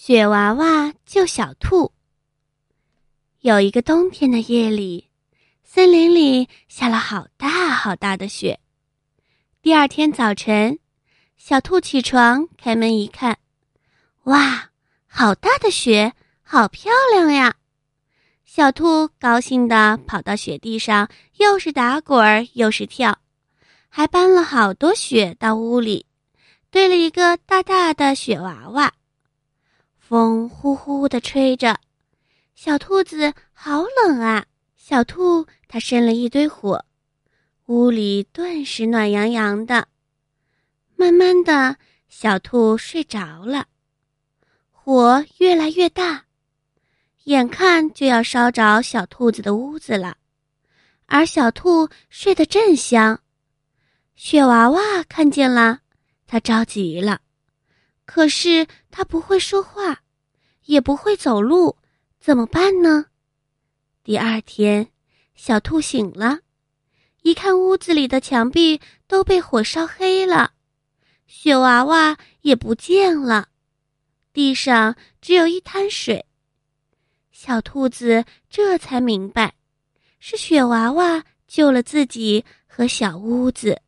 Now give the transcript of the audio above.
雪娃娃救小兔。有一个冬天的夜里，森林里下了好大好大的雪。第二天早晨，小兔起床开门一看，哇，好大的雪，好漂亮呀！小兔高兴地跑到雪地上，又是打滚儿又是跳，还搬了好多雪到屋里，堆了一个大大的雪娃娃。风呼呼的吹着，小兔子好冷啊！小兔它生了一堆火，屋里顿时暖洋洋的。慢慢的，小兔睡着了，火越来越大，眼看就要烧着小兔子的屋子了。而小兔睡得正香，雪娃娃看见了，它着急了。可是他不会说话，也不会走路，怎么办呢？第二天，小兔醒了，一看屋子里的墙壁都被火烧黑了，雪娃娃也不见了，地上只有一滩水。小兔子这才明白，是雪娃娃救了自己和小屋子。